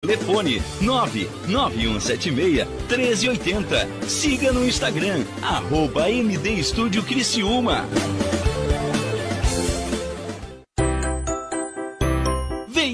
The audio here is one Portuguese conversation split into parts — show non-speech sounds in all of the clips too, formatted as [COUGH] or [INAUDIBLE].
Telefone 99176 1380. Siga no Instagram, arroba MD Estúdio Criciúma.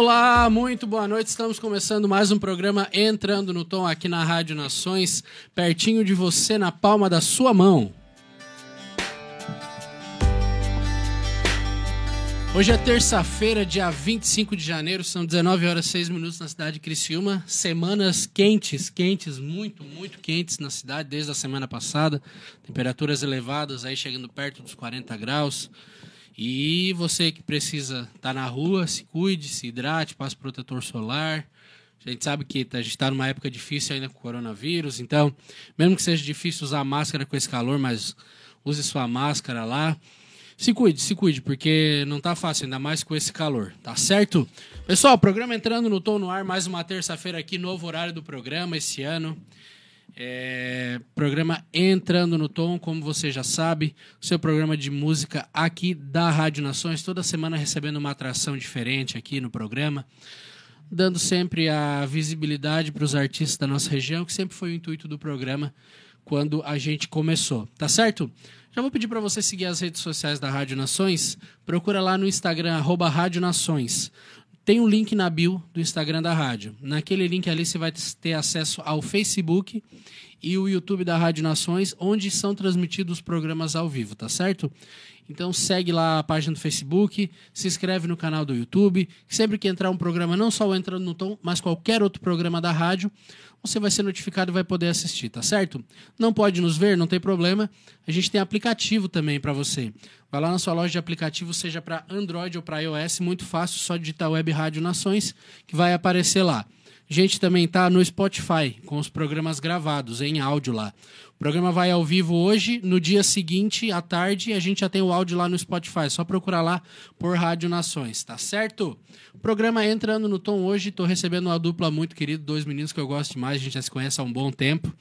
Olá, muito boa noite. Estamos começando mais um programa Entrando no Tom aqui na Rádio Nações, pertinho de você, na palma da sua mão. Hoje é terça-feira, dia 25 de janeiro, são 19 horas e 6 minutos na cidade de Criciúma. Semanas quentes, quentes, muito, muito quentes na cidade desde a semana passada. Temperaturas elevadas aí chegando perto dos 40 graus. E você que precisa estar tá na rua, se cuide, se hidrate, passe protetor solar. A gente sabe que a gente está numa época difícil ainda com o coronavírus, então, mesmo que seja difícil usar máscara com esse calor, mas use sua máscara lá. Se cuide, se cuide, porque não tá fácil, ainda mais com esse calor, tá certo? Pessoal, programa entrando no Tom no Ar, mais uma terça-feira aqui, novo horário do programa esse ano. É, programa Entrando no Tom, como você já sabe, seu programa de música aqui da Rádio Nações, toda semana recebendo uma atração diferente aqui no programa, dando sempre a visibilidade para os artistas da nossa região, que sempre foi o intuito do programa quando a gente começou, tá certo? Já vou pedir para você seguir as redes sociais da Rádio Nações, procura lá no Instagram, arroba Rádio Nações. Tem um link na bio do Instagram da rádio. Naquele link ali você vai ter acesso ao Facebook e o YouTube da Rádio Nações, onde são transmitidos os programas ao vivo, tá certo? Então segue lá a página do Facebook, se inscreve no canal do YouTube. Sempre que entrar um programa, não só o Entrando no Tom, mas qualquer outro programa da rádio, você vai ser notificado e vai poder assistir, tá certo? Não pode nos ver, não tem problema. A gente tem aplicativo também para você. Vai lá na sua loja de aplicativo, seja para Android ou para iOS, muito fácil, só digitar Web Rádio Nações, que vai aparecer lá. A gente também tá no Spotify, com os programas gravados, em áudio lá. O programa vai ao vivo hoje, no dia seguinte, à tarde, a gente já tem o áudio lá no Spotify. Só procurar lá por Rádio Nações, tá certo? O programa entrando no tom hoje, tô recebendo uma dupla muito querida, dois meninos que eu gosto demais, a gente já se conhece há um bom tempo.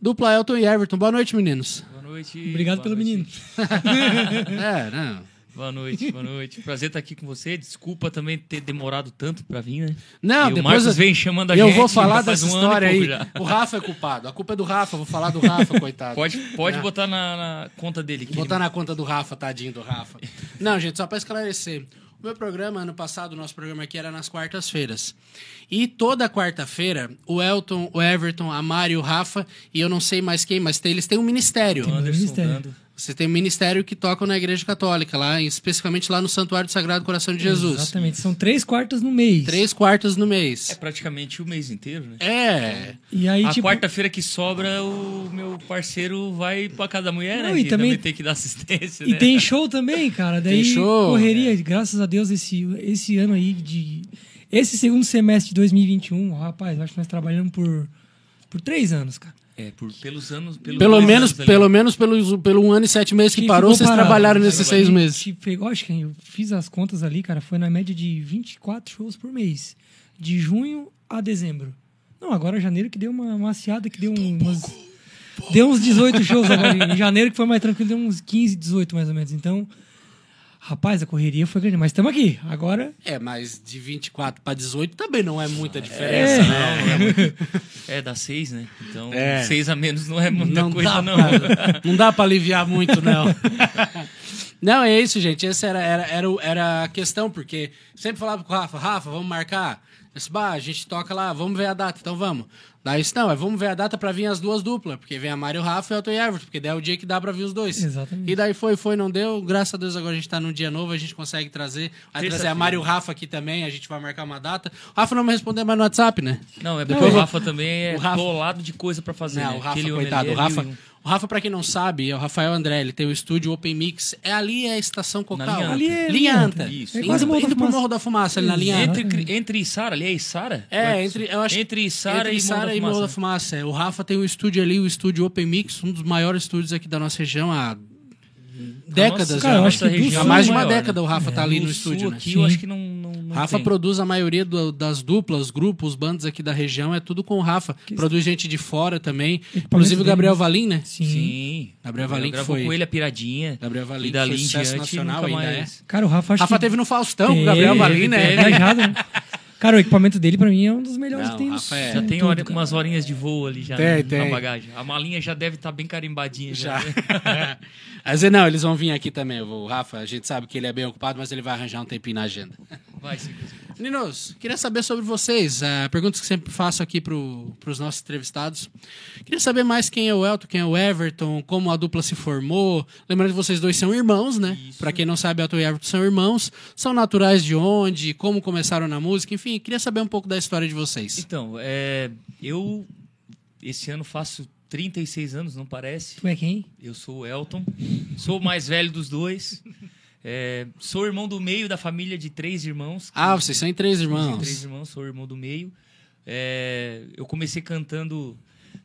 Dupla Elton e Everton. Boa noite, meninos. Boa noite. Obrigado boa pelo noite. menino. [LAUGHS] É, não. Boa noite, boa noite. Prazer estar aqui com você. Desculpa também ter demorado tanto pra vir, né? Não, e o depois Marcos eu- vem chamando a eu gente. vou falar dessa um ano história aí. já. O Rafa é culpado. A culpa é do Rafa. Vou falar do Rafa, [LAUGHS] coitado. Pode, pode É. botar na, na conta dele. Vou ele- botar na conta do Rafa, tadinho do Rafa. Não, gente, só pra esclarecer. O meu programa, ano passado, o nosso programa aqui era nas quartas-feiras. E toda quarta-feira, o Elton, o Everton, a Mari e o Rafa, e eu não sei mais quem, mas tem- eles têm um ministério. O Anderson Ministério. Você tem um ministério que tocam na Igreja Católica, lá, especificamente lá no Santuário do Sagrado Coração de Jesus. Exatamente. São três quartos no mês. Três quartas no É mês. praticamente o mês inteiro, né? É. E aí, a tipo. quarta-feira que sobra, o meu parceiro vai pra casa da mulher, Não, né? e que também- tem que dar assistência, E né? tem show também, cara. Daí Tem show, correria, graças a Deus, esse, esse ano aí de. Esse segundo semestre de 2021, rapaz, acho que nós trabalhamos por, por três anos, cara. É, por, pelos anos... Pelos Pelo menos, anos pelo menos pelo, pelo um ano e sete meses que Que parou, vocês parado. trabalharam nesses seis meses. Tipo, pegou, acho que eu fiz as contas ali, cara, foi na média de 24 shows por mês. De junho a dezembro. Não, agora janeiro que deu uma maciada, que deu um- umas. Deu uns 18 shows agora. Em janeiro que foi mais tranquilo, deu uns 15, 18 mais ou menos. Então, rapaz, a correria foi grande. Mas estamos aqui. Agora. É, mas de 24 para 18 também não é muita diferença, É. não. Não, é, muito... é, dá seis, né? Então, É. seis a menos não é muita não coisa, dá não. Pra, não dá pra aliviar muito, não. não, é isso, gente. Essa era, era, era, era a questão, porque sempre falava com o Rafa, Rafa, vamos marcar. Eu disse, bah, a gente toca lá, vamos ver a data, então vamos. Daí isso não, é vamos ver a data pra vir as duas duplas, porque vem a Mário Rafa e o Elton e Everton, porque daí é o dia que dá pra vir os dois. Exatamente. E daí foi, foi, não deu. Graças a Deus agora a gente tá num dia novo, a gente consegue trazer. Vai trazer a. Mário Rafa aqui também, a gente vai marcar uma data. O Rafa não me respondeu mais no WhatsApp, né? Não, é porque eu o Rafa também é o Rafa- atolado de coisa pra fazer, Não, né? o Rafa, Aquele coitado. O Rafa. O Rafa, pra quem não sabe, é o Rafael André. Ele tem o estúdio Open Mix. É ali é a estação Cocal. linha Ali é linha Anta. Anta. Isso. É Indo, quase o Morro da indo pro. Morro da Fumaça, ali na linha Anta. Entre, entre Sara, ali é Isara? É, entre, eu acho, Entre Sara entre e Morro Sara da e Morro da Fumaça. É. O Rafa tem o estúdio ali, o estúdio Open Mix, um dos maiores estúdios aqui da nossa região há décadas Nossa, já. cara, eu acho nossa que região Há sul, mais de é uma maior, década né? o Rafa tá ali no O estúdio, sul né? aqui Sim. eu acho que não Rafa produz a maioria do- das duplas, grupos, bandas aqui da região, é tudo com o Rafa. Produz gente de fora também. Inclusive o Gabriel né? Valim, né? Sim. Sim. Gabriel Valim que foi- com ele a Piradinha. Gabriel Valim E dali foi sucesso nacional, ainda mais. Cara, o Rafa acho Rafa que... teve no Faustão, com o Gabriel Valim, né? teve. Viajado, né? [LAUGHS] Cara, o equipamento dele pra mim é um dos melhores Não, que tem no Rafa é- Já tem todo, hora- umas horinhas de voo ali já Tem, na, tem. na bagagem. A malinha já deve estar bem carimbadinha. Já. Já. [LAUGHS] Mas não, eles vão vir aqui também. O Rafa, a gente sabe que ele é bem ocupado, mas ele vai arranjar um tempinho na agenda. Vai, sim. Meninos, queria saber sobre vocês. ah, perguntas que sempre faço aqui para os nossos entrevistados. Queria saber mais quem é o Elton, quem é o Everton, como a dupla se formou. Lembrando que vocês dois são irmãos, né? Para quem não sabe, Elton e Everton são irmãos. São naturais de onde? Como começaram na música? Enfim, queria saber um pouco da história de vocês. Então, é, eu esse ano faço 36 anos, não parece. Tu é quem? Eu sou o Elton, sou o mais velho dos dois. É, sou irmão do meio da família de três irmãos. Ah, vocês são em três irmãos. Três irmãos, sou irmão do meio. É, eu comecei cantando,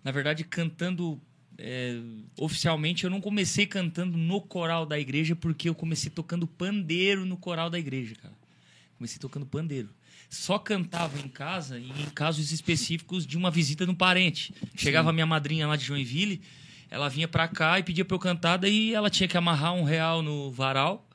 na verdade, cantando é, oficialmente. Eu não comecei cantando no coral da igreja porque eu comecei tocando pandeiro no coral da igreja, cara. Comecei tocando pandeiro. Só cantava em casa em casos específicos de uma visita de um parente. Chegava a minha madrinha lá de Joinville, ela vinha pra cá e pedia pra eu cantar, daí ela tinha que amarrar um real no varal.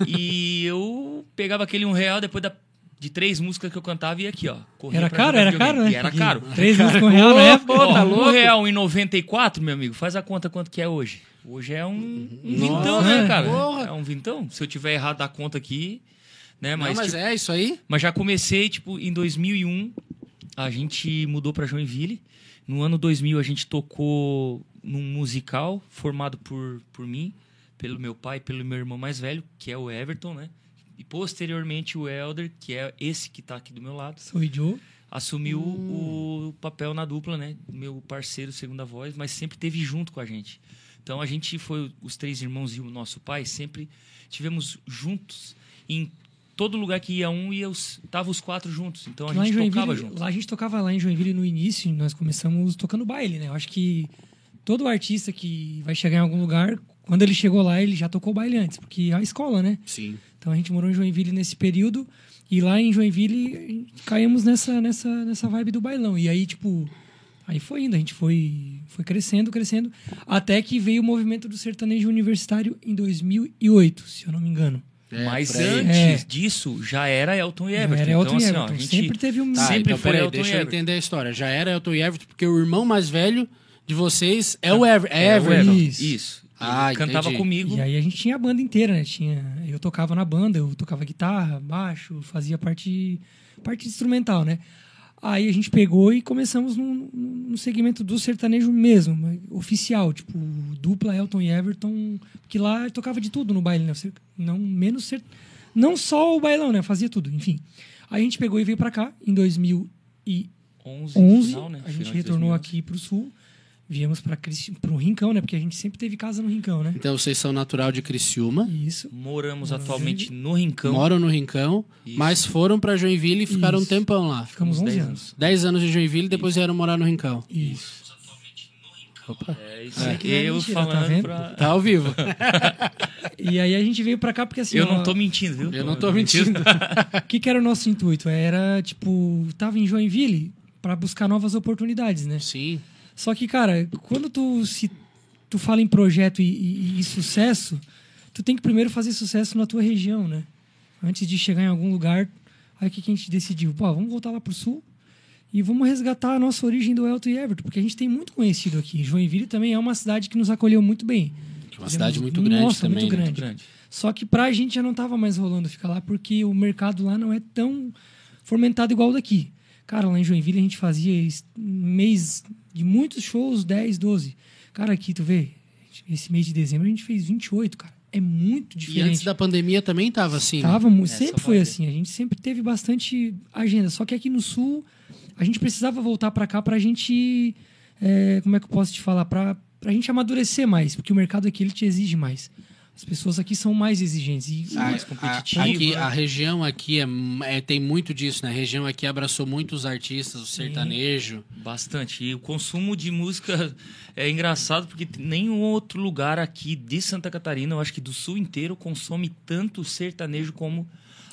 [LAUGHS] E eu pegava aquele um real depois da- de três músicas que eu cantava e ia aqui, ó. corria Era caro, era caro, né? E era caro. Três músicas com real na época. Tá louco? Um real em 94, meu amigo, faz a conta quanto que é hoje. Hoje é um, um Nossa, vintão, né, cara? porra. É um vintão. Se eu tiver errado a conta aqui, né? Não, Mas, mas tipo, é isso aí? mas já comecei, tipo, em 2001, a gente mudou pra Joinville. No ano 2000, a gente tocou num musical formado por, por mim, pelo meu pai, pelo meu irmão mais velho, que é o Everton, né? E posteriormente o Elder, que é esse que tá aqui do meu lado, Sou o Joe. assumiu o papel na dupla, né? Meu parceiro, segunda voz, mas sempre teve junto com a gente. Então a gente foi, os três irmãos e o nosso pai, sempre tivemos juntos em todo lugar que ia um, ia os, tava os quatro juntos. Então a lá gente tocava junto. lá a gente tocava lá em Joinville no início, nós começamos tocando baile, né? Eu acho que todo artista que vai chegar em algum lugar, quando ele chegou lá, ele já tocou baile antes, porque é a escola, né? Sim. Então a gente morou em Joinville nesse período e lá em Joinville caímos nessa nessa nessa vibe do bailão. E aí tipo, aí foi indo, a gente foi foi crescendo, crescendo, até que veio o movimento do sertanejo universitário em 2008, se eu não me engano. É, Mas antes É. disso, já era Elton e Já Everton. era Elton então, e assim, Everton. ó, a gente Sempre teve um Tá, sempre então, foi peraí, Elton deixa e eu Everton. entender a história. Já era Elton e Everton, porque o irmão mais velho de vocês é o Ever, é o. Everton. Isso. Isso. Ah, cantava entendi. comigo. E aí a gente tinha a banda inteira, né? Tinha, eu tocava na banda, eu tocava guitarra, baixo, fazia parte, parte instrumental, né? Aí a gente pegou e começamos no, no segmento do sertanejo mesmo, oficial, tipo, dupla Elton e Everton, que lá tocava de tudo no baile, né? Não menos ser, não só o bailão, né? Fazia tudo, enfim. Aí a gente pegou e veio pra cá em 2011, 11, final, né? a gente retornou 2011. aqui pro sul, viemos para pro Rincão, né? Porque a gente sempre teve casa no Rincão, né? Então vocês são natural de Criciúma, Isso. Moramos atualmente no Rincão. moram no Rincão, Isso. mas foram pra Joinville e ficaram um Isso. tempão lá. Ficamos Uns 11 10 anos. 10 anos de Joinville, depois vieram morar no Rincão. Isso. Opa, É isso É. aqui, eu Mentira, tá falando vendo? pra... tá ao vivo. [LAUGHS] E aí a gente veio pra cá porque assim. Eu ó, não tô mentindo, viu? Eu não tô mentindo. [LAUGHS] O que, que era o nosso intuito? Era, tipo, tava em Joinville pra buscar novas oportunidades, né? Sim. Só que, cara, quando tu se tu fala em projeto e, e- e sucesso, tu tem que primeiro fazer sucesso na tua região, né? Antes de chegar em algum lugar, aí o que, que a gente decidiu? Pô, vamos voltar lá pro sul e vamos resgatar a nossa origem do Elton e Everton, porque a gente tem muito conhecido aqui. Joinville também é uma cidade que nos acolheu muito bem. É uma cidade muito Nossa, grande também. muito né? grande. Grande. Só que pra gente já não tava mais rolando ficar lá, porque o mercado lá não é tão fomentado igual o daqui. Cara, lá em Joinville a gente fazia mês de muitos shows, 10, 12. Cara, aqui tu vê, esse mês de dezembro a gente fez 28, cara. É muito E diferente. antes da pandemia também tava assim. né? Tava, Essa sempre foi assim. A gente sempre teve bastante agenda. Só que aqui no Sul, a gente precisava voltar pra cá pra gente. é, como é que eu posso te falar? Pra, pra gente amadurecer mais. Porque o mercado aqui ele te exige mais. As pessoas aqui são mais exigentes. E, mais a- competitiva. aqui, a região aqui é, é- tem muito disso, né? A região aqui abraçou muitos artistas, o sertanejo. Bastante. E o consumo de música é engraçado porque nenhum outro lugar aqui de Santa Catarina, eu acho que do sul inteiro, consome tanto sertanejo como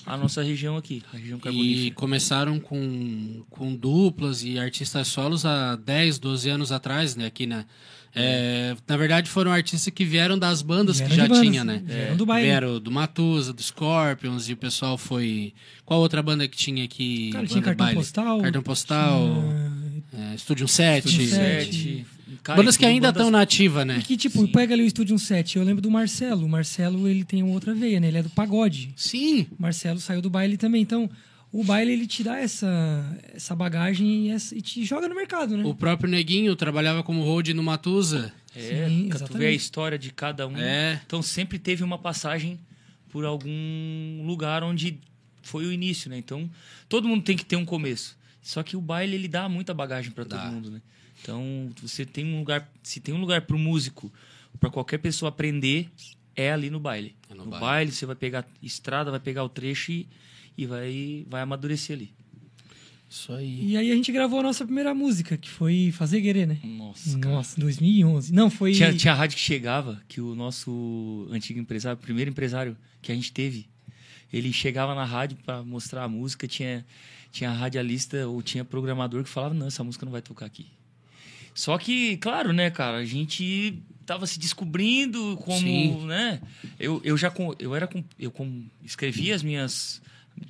a nossa região aqui, a região E carbonífera. começaram com, com duplas e artistas solos há 10, 12 anos atrás, né? Aqui na, é, na verdade, foram artistas que vieram das bandas Vieram que já bandas, tinha, né? vieram do baile. Vieram do Matusa, do Scorpions, e o pessoal foi. Qual outra banda que tinha aqui? Cara, tinha cartão baile? postal. Cartão Postal, tinha- é, Studio 7. Studio Sete. Cara, Bandas que ainda bandas- estão nativa, né? E que, tipo, Sim. pega ali o Estúdio 7. Eu lembro do Marcelo. O Marcelo, ele tem uma outra veia, né? Ele é do pagode. Sim, O Marcelo saiu do baile também. Então, o baile, ele te dá essa, essa bagagem e, essa- e te joga no mercado, né? o próprio Neguinho trabalhava como road no Matusa. É, Sim, pra tu ver a história de cada um. É. Então sempre teve uma passagem por algum lugar onde foi o início, né? Então todo mundo tem que ter um começo. Só que o baile ele dá muita bagagem para todo mundo, né? Então você tem um lugar, se tem um lugar para o músico, para qualquer pessoa aprender, é ali no baile. É no no baile. baile. você vai pegar estrada, vai pegar o trecho e, e vai vai amadurecer ali. Isso aí. E aí a gente gravou a nossa primeira música, que foi Fazer Guerê, né? Nossa, cara. Nossa, 2011. Não, foi... Tinha, tinha rádio que chegava, que o nosso antigo empresário, o primeiro empresário que a gente teve, ele chegava na rádio para mostrar a música, tinha, tinha radialista ou tinha programador que falava, não, essa música não vai tocar aqui. Só que, claro, né, cara, a gente tava se descobrindo como, Sim. né? Eu, eu já com, eu era com, eu com, escrevia as minhas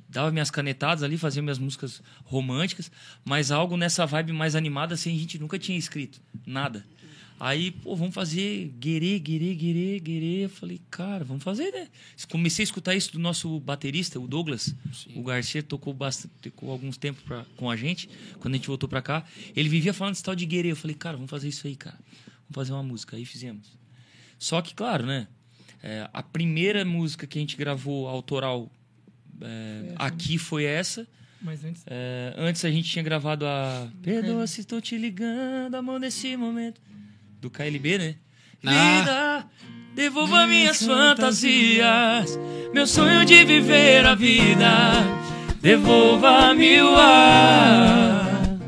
dava minhas canetadas ali, fazia minhas músicas românticas, mas algo nessa vibe mais animada assim, a gente nunca tinha escrito, nada. Aí, pô, vamos fazer guerê, guerê, guerê, guerê. Eu falei, cara, vamos fazer, né? Comecei a escutar isso do nosso baterista, o Douglas. O Garcia tocou, bastante, tocou alguns tempos pra, com a gente, quando a gente voltou pra cá. Ele vivia falando desse tal de guerê. Eu falei, cara, vamos fazer isso aí, cara. Vamos fazer uma música. Aí fizemos. Só que, claro, né? é, a primeira música que a gente gravou autoral é, aqui foi essa. Mas antes... É, antes a gente tinha gravado a Perdoa se estou te ligando, amor, nesse momento. Do KLB, né? Ah. Vida, devolva minhas fantasias, meu sonho de viver a vida, devolva-me o ar.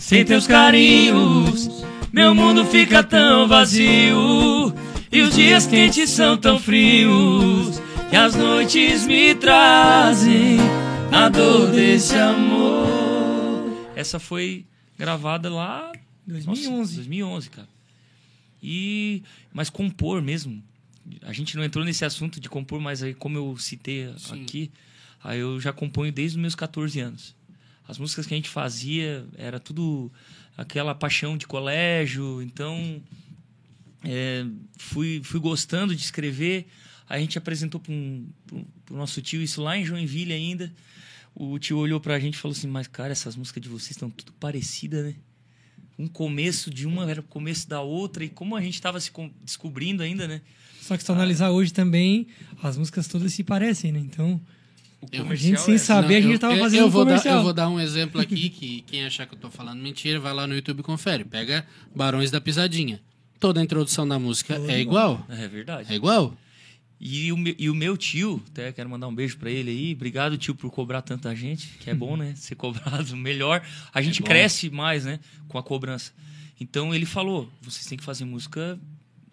Sem teus carinhos, meu mundo fica tão vazio. E os dias quentes são tão frios que as noites me trazem a dor desse amor. Essa foi gravada lá 2011. nossa, 2011, cara. E mas compor mesmo. A gente não entrou nesse assunto de compor, mas aí como eu citei aqui, aí eu já componho desde os meus 14 anos. As músicas que a gente fazia era tudo aquela paixão de colégio, então é, fui, fui gostando de escrever. A gente apresentou para um, o nosso tio isso lá em Joinville ainda. O tio olhou pra gente e falou assim: Mas, cara, essas músicas de vocês estão tudo parecidas, né? Um começo de uma era o começo da outra, e como a gente estava se descobrindo ainda, né? Só que se tu analisar hoje também, as músicas todas se parecem, né? Então, O Eu- a gente sem é- saber, a Não, gente eu- tava eu- fazendo eu um vou dar, comercial. Eu vou dar um exemplo aqui [LAUGHS] que quem achar que eu tô falando mentira, vai lá no YouTube e confere. Pega Barões da Pisadinha. Toda a introdução da música é igual. É verdade. É igual? E o, meu, e o meu tio, até quero mandar um beijo pra ele aí. Obrigado, tio, por cobrar tanta gente, que é bom, né? [LAUGHS] Ser cobrado melhor. A gente bom. cresce mais, né? Com a cobrança. Então ele falou: vocês têm que fazer música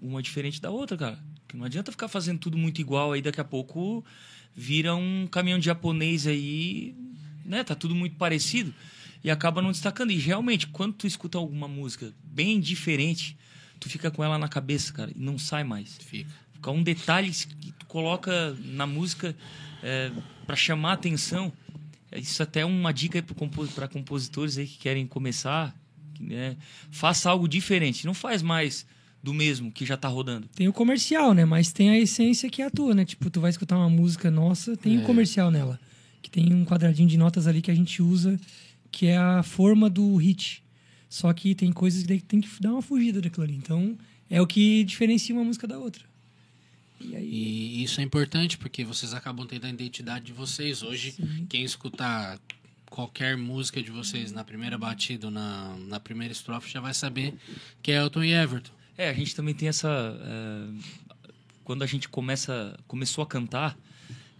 uma diferente da outra, cara. Porque não adianta ficar fazendo tudo muito igual aí, daqui a pouco vira um caminhão de japonês aí, né? Tá tudo muito parecido e acaba não destacando. E realmente, quando tu escuta alguma música bem diferente, tu fica com ela na cabeça, cara, e não sai mais. Fica. Fica um detalhe que tu coloca na música é, para chamar a atenção. Isso até é uma dica para compositores aí que querem começar. né? Faça algo diferente. Não faz mais do mesmo que já tá rodando. Tem o comercial, né? Mas tem a essência que é a tua, né? Tipo, tu vai escutar uma música nossa, tem o É. comercial nela. Que tem um quadradinho de notas ali que a gente usa, que é a forma do hit. Só que tem coisas que daí tem que dar uma fugida daquilo ali. Então, é o que diferencia uma música da outra. E aí, E isso é importante porque vocês acabam tendo a identidade de vocês. Hoje, Sim. quem escutar qualquer música de vocês na primeira batida ou na, na primeira estrofe já vai saber que é Elton e Everton. É, a gente também tem essa. é, quando a gente começa, começou a cantar,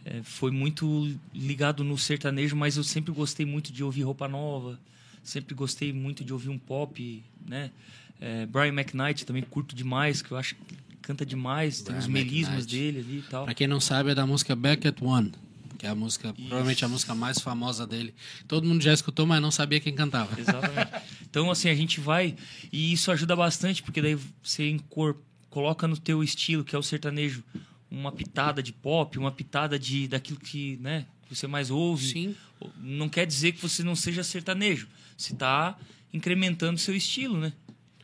é, foi muito ligado no sertanejo, mas eu sempre gostei muito de ouvir roupa nova, sempre gostei muito de ouvir um pop, né? É, Brian McKnight também curto demais, que eu acho que canta demais, tem Brian os melismas McKnight. dele ali e tal. Pra quem não sabe, é da música Back at One, que é a música, provavelmente a música mais famosa dele. Todo mundo já escutou, mas não sabia quem cantava. Exatamente. Então, assim, a gente vai. E isso ajuda bastante, porque daí você encor, coloca no teu estilo, que é o sertanejo, uma pitada de pop, uma pitada de daquilo que, né, você mais ouve. Sim. Não quer dizer que você não seja sertanejo. Você está incrementando seu estilo, né?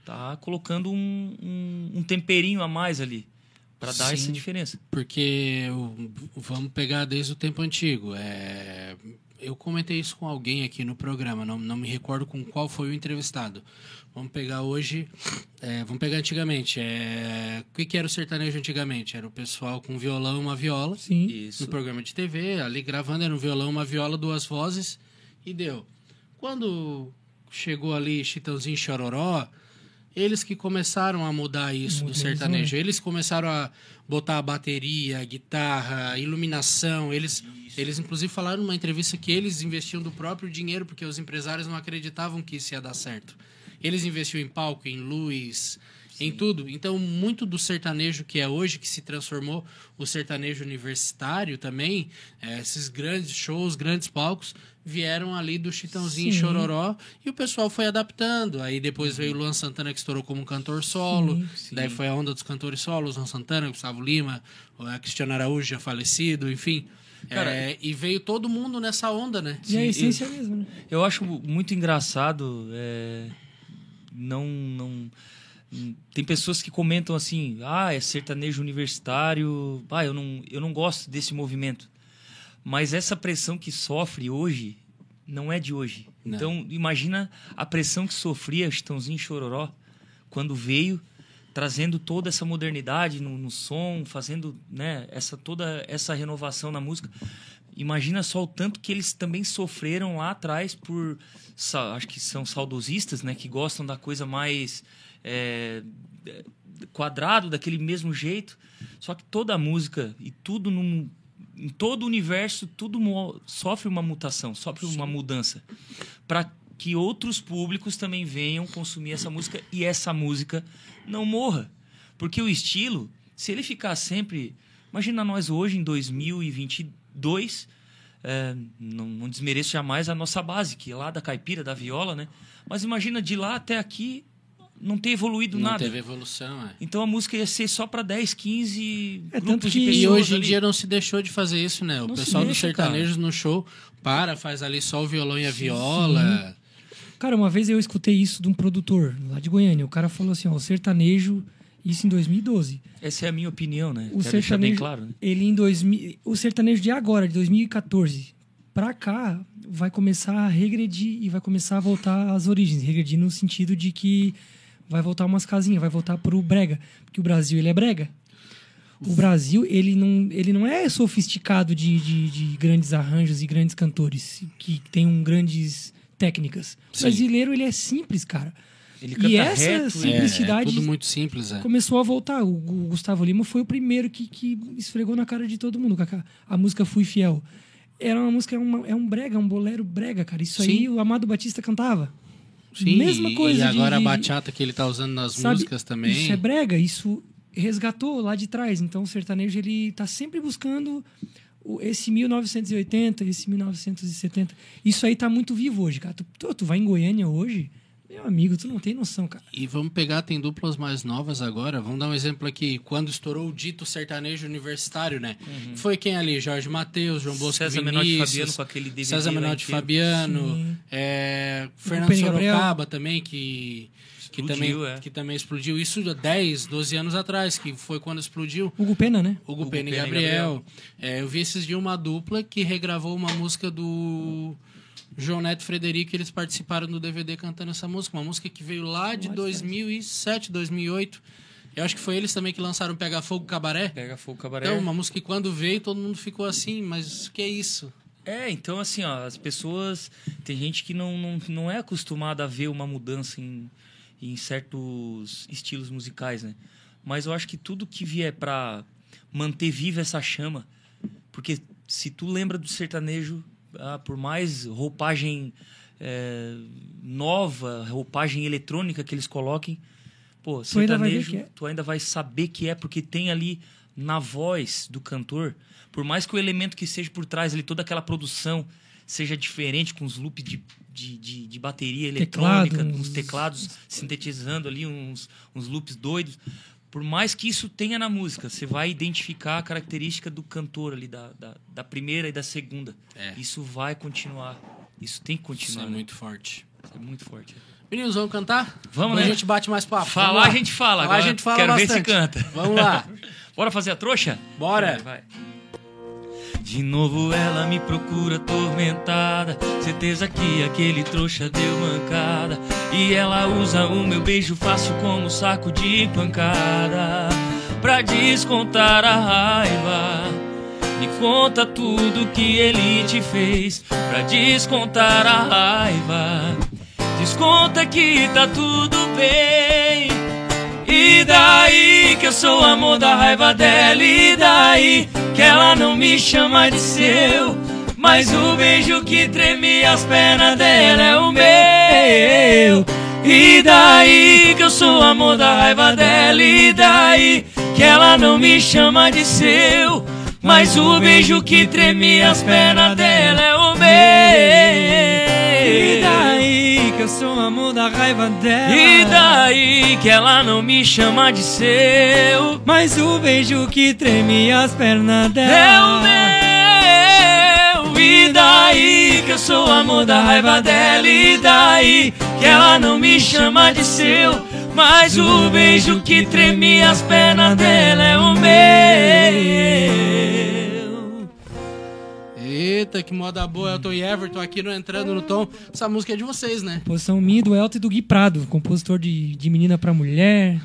Tá colocando um, um, um temperinho a mais ali. para dar essa Sim. diferença. Porque vamos pegar desde o tempo antigo. É, eu comentei isso com alguém aqui no programa, não, não me recordo com qual foi o entrevistado. Vamos pegar hoje, é, vamos pegar antigamente. É, o que, que era o sertanejo antigamente? Era o pessoal com violão e uma viola Sim. Isso. no programa de TV, ali gravando, era um violão, uma viola, duas vozes e deu. Quando chegou ali Chitãozinho e Chororó, eles que começaram a mudar isso do Modernizou, sertanejo. Eles começaram a botar a bateria, a guitarra, a iluminação. Eles, eles inclusive falaram numa entrevista que eles investiam do próprio dinheiro porque os empresários não acreditavam que isso ia dar certo. Eles investiam em palco, em luz, em tudo. Então, muito do sertanejo que é hoje, que se transformou o sertanejo universitário também, eh, esses grandes shows, grandes palcos, vieram ali do Chitãozinho e Sim. Chororó e o pessoal foi adaptando. Aí depois veio o Luan Santana que estourou como um cantor solo. Sim, sim. Daí foi a onda dos cantores solos, Luan Santana, Gustavo Lima, a Cristiano Araújo já falecido, enfim. Cara, Eh, e veio todo mundo nessa onda, né? E a Sim, essência mesmo, né? Eu acho muito engraçado. é, não, não. Tem pessoas que comentam assim: ah, é sertanejo universitário. Ah, eu não, eu não gosto desse movimento. Mas essa pressão que sofre hoje não é de hoje. Não. Então, imagina a pressão que sofria Chitãozinho Chororó quando veio trazendo toda essa modernidade no, no som, fazendo né, essa, toda essa renovação na música. imagina só o tanto que eles também sofreram lá atrás por. Acho que são saudosistas, né? Que gostam da coisa mais. é, quadrado, daquele mesmo jeito. Só que toda a música e tudo num, em todo o universo, tudo sofre uma mutação, sofre uma mudança. Para que outros públicos também venham consumir essa música e essa música não morra. Porque o estilo, se ele ficar sempre. Imagina nós hoje, em 2022, é, não, não desmereço jamais a nossa base, que é lá da caipira, da viola, né? Mas imagina de lá até aqui não ter evoluído Não nada. teve evolução, é. Então a música ia ser só para 10, 15 É, tanto grupos que- de pessoas. E hoje em ali. dia não se deixou de fazer isso, né? O Não se pessoal dos sertanejos no show para, faz ali só o violão e a viola. Cara, uma vez eu escutei isso de um produtor lá de Goiânia. O cara falou assim, ó, o sertanejo, isso em 2012. Essa é a minha opinião, né? O Quero deixar sertanejo, bem claro. Né? ele em 2000, o sertanejo de agora, de 2014, pra cá, vai começar a regredir e vai começar a voltar às origens. Regredir no sentido de que vai voltar umas casinhas, vai voltar pro brega, porque o Brasil ele é brega. O Brasil, ele não, ele não é sofisticado de, de, de grandes arranjos e grandes cantores que tenham grandes técnicas. O Sim. brasileiro, ele é simples, cara. Ele E canta essa reto. sim- e- É, Simplicidade. é tudo muito simples, é. começou a voltar. O, Gu- Gustavo Lima foi o primeiro que, que esfregou na cara de todo mundo. A, a música Fui Fiel. Era uma música, é, uma- é um brega, um bolero brega, cara. Isso aí Sim. o Amado Batista cantava. Sim, Mesma e- coisa E agora de- a bachata que ele tá usando nas Sabe, músicas também. Isso é brega, isso resgatou lá de trás. Então o sertanejo ele tá sempre buscando esse 1980, esse 1970. Isso aí tá muito vivo hoje, cara. Tu, tu vai em Goiânia hoje, meu amigo, tu não tem noção, cara. E vamos pegar, tem duplas mais novas agora. Vamos dar um exemplo aqui. Quando estourou o dito sertanejo universitário, né? Foi quem ali? Jorge Matheus, João Bosco César Menotti Vinícius, Fabiano com aquele DVD César Menotti inteiro. Fabiano, é, Fernando Gabriel. Sorocaba também, que, que, Explodiu, também, é. que também explodiu. Isso há 10, 12 anos atrás, que foi quando explodiu. Hugo Pena, né? Hugo, Hugo Pena e Pena e Gabriel. É, eu vi esses dias uma dupla que regravou uma música do João Neto e Frederico. e Eles participaram do DVD cantando essa música. Uma música que veio lá de 2007, 2008. Eu acho que foi eles também que lançaram Pega Fogo Cabaré. Pega fogo cabaré. Então, uma música que quando veio todo mundo ficou assim, mas o que é isso? É, então assim, ó, as pessoas. Tem gente que não, não, não é acostumada a ver uma mudança em, em certos estilos musicais, né? Mas eu acho que tudo que vier pra manter viva essa chama. Porque se tu lembra do sertanejo, ah, por mais roupagem é, nova, roupagem eletrônica que eles coloquem, pô, Tu ainda sertanejo, que é. tu ainda vai saber que é, porque tem ali na voz do cantor, por mais que o elemento que seja por trás ali, toda aquela produção seja diferente, com os loops de, de, de, de bateria eletrônica, Teclado, uns uns- teclados sintetizando ali, uns, uns loops doidos. Por mais que isso tenha na música, você vai identificar a característica do cantor ali, da, da, da primeira e da segunda. É. Isso vai continuar. Isso tem que Isso continuar. é né? muito forte. Isso é muito forte. Meninos, vamos cantar? Vamos, né? a gente bate mais papo. Falar a gente fala, Falar a agora gente fala quero ver se bastante. canta. Vamos lá. [LAUGHS] Bora fazer a trouxa? Bora. Vai. De novo ela me procura atormentada. Certeza que aquele trouxa deu mancada. E ela usa o meu beijo fácil como saco de pancada. Pra descontar a raiva. Me conta tudo que ele te fez. Pra descontar a raiva. Desconta que tá tudo bem. E daí que eu sou o amor da raiva dela. E daí que ela não me chama de seu? Mas o beijo que treme as pernas dela é o meu. E daí que eu sou o amor da raiva dela. E daí que ela não me chama de seu? Mas o beijo que treme as pernas dela é o meu. E daí que eu sou amor da raiva dela. e daí que ela não me chama de seu. Mas o beijo que treme as pernas É dela. o meu. E daí que eu sou amor da raiva dela. E daí que ela não me chama de seu. Mas o beijo que treme as pernas dela é o meu Eita, que moda boa. Elton e Everton aqui no Entrando no Tom. Essa música é de vocês, né? Composição minha, do Elton e do Gui Prado, compositor de, de Menina pra Mulher.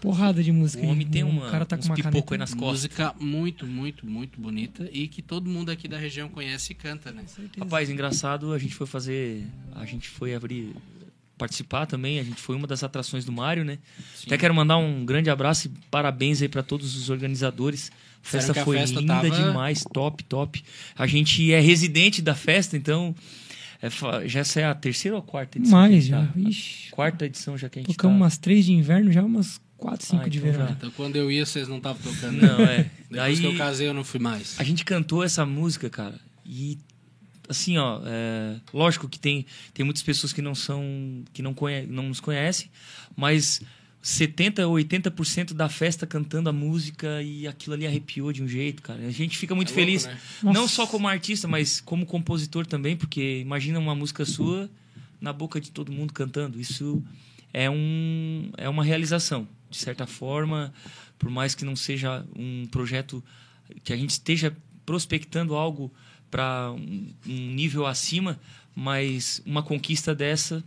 porrada de música. O homem aí. tem O uma, cara tá com uma pipoco aí nas costas. Música muito, muito, muito bonita e que todo mundo aqui da região conhece e canta, né? Certeza. Rapaz, engraçado, a gente foi fazer. A gente foi abrir. Participar também, a gente foi uma das atrações do Mário, né? Até quero mandar um grande abraço e parabéns aí para todos os organizadores. A festa a foi festa linda tava- demais, top, top. A gente é residente da festa, então. é já essa é a terceira ou quarta edição? Mais a já. tá? Ixi, Quarta edição já que a gente tocamos tá. umas três de inverno, já umas quatro, cinco Ah, de então verão. já. Então quando eu ia, vocês não estavam tocando. Não, é. [LAUGHS] Depois Daí que eu casei, eu não fui mais. a gente cantou essa música, cara, e assim, ó, é, lógico que tem, tem muitas pessoas que não são, que não, conhe, não nos conhecem, mas 70 ou 80% da festa cantando a música e aquilo ali arrepiou de um jeito, cara. A gente fica muito É louco, feliz, né? não Nossa. só como artista, mas como compositor também, porque imagina uma música sua na boca de todo mundo cantando. Isso é um é uma realização, de certa forma, por mais que não seja um projeto que a gente esteja prospectando algo para um, um nível acima, mas uma conquista dessa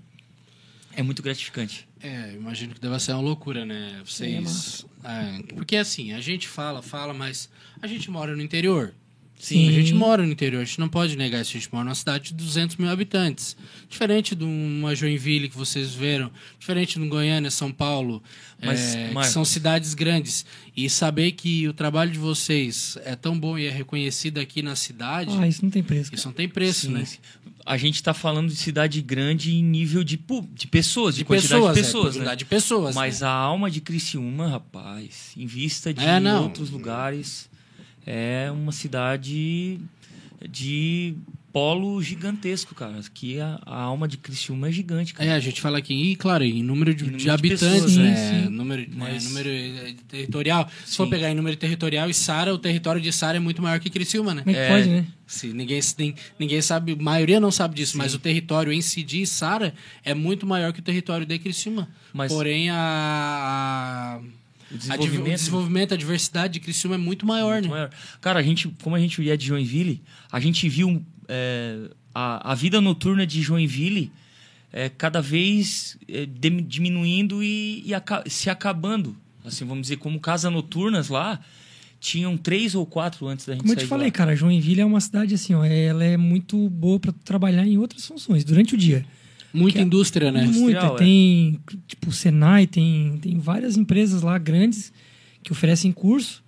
é muito gratificante. É, imagino que deve ser uma loucura, né? Vocês. É, porque assim, a gente fala, fala, mas a gente mora no interior. Sim. A gente mora no interior, a gente não pode negar isso. A gente mora numa cidade de 200 mil habitantes. Diferente de uma Joinville que vocês viram, diferente de um Goiânia, São Paulo, Mas, é, que Marcos- são cidades grandes. E saber que o trabalho de vocês é tão bom e é reconhecido aqui na cidade, Ah, isso não tem preço. cara. isso não tem preço, Sim, né? A gente está falando de cidade grande em nível de, de pessoas, de, De quantidade pessoas, de é, pessoas, né? quantidade de pessoas. Mas né? a alma de Criciúma, rapaz, em vista de É, não. outros lugares, é uma cidade de polo gigantesco, cara. Aqui a, a alma de Criciúma é gigante, cara. É, a gente fala aqui, e claro, em número de, Em número de de habitantes, pessoas, né? sim, sim. Número, Mas- é, número eh, territorial. Se for Sim. pegar em número territorial e Sara, o território de Sara é muito maior que Criciúma, né? Como é que É. pode, né? Se ninguém, ninguém sabe, a maioria não sabe disso, mas o território em si de Sara é muito maior que o território de Criciúma. Mas- Porém, a, a, O a div- o desenvolvimento, desenvolvimento, a diversidade de Criciúma é muito maior, muito né? maior. Cara, a gente, como a gente é de Joinville, a gente viu é, a, a vida noturna de Joinville é, cada vez é, diminuindo e, e aca- se acabando. Assim, vamos dizer, como casas noturnas lá, tinham três ou quatro antes da gente Como eu te falei, lá. cara, Joinville é uma cidade assim, ó, ela é muito boa tu trabalhar em outras funções durante o dia. Muita Que- indústria, né? Muita. É. Tem, tipo, o Senai, tem, tem várias empresas lá grandes que oferecem curso,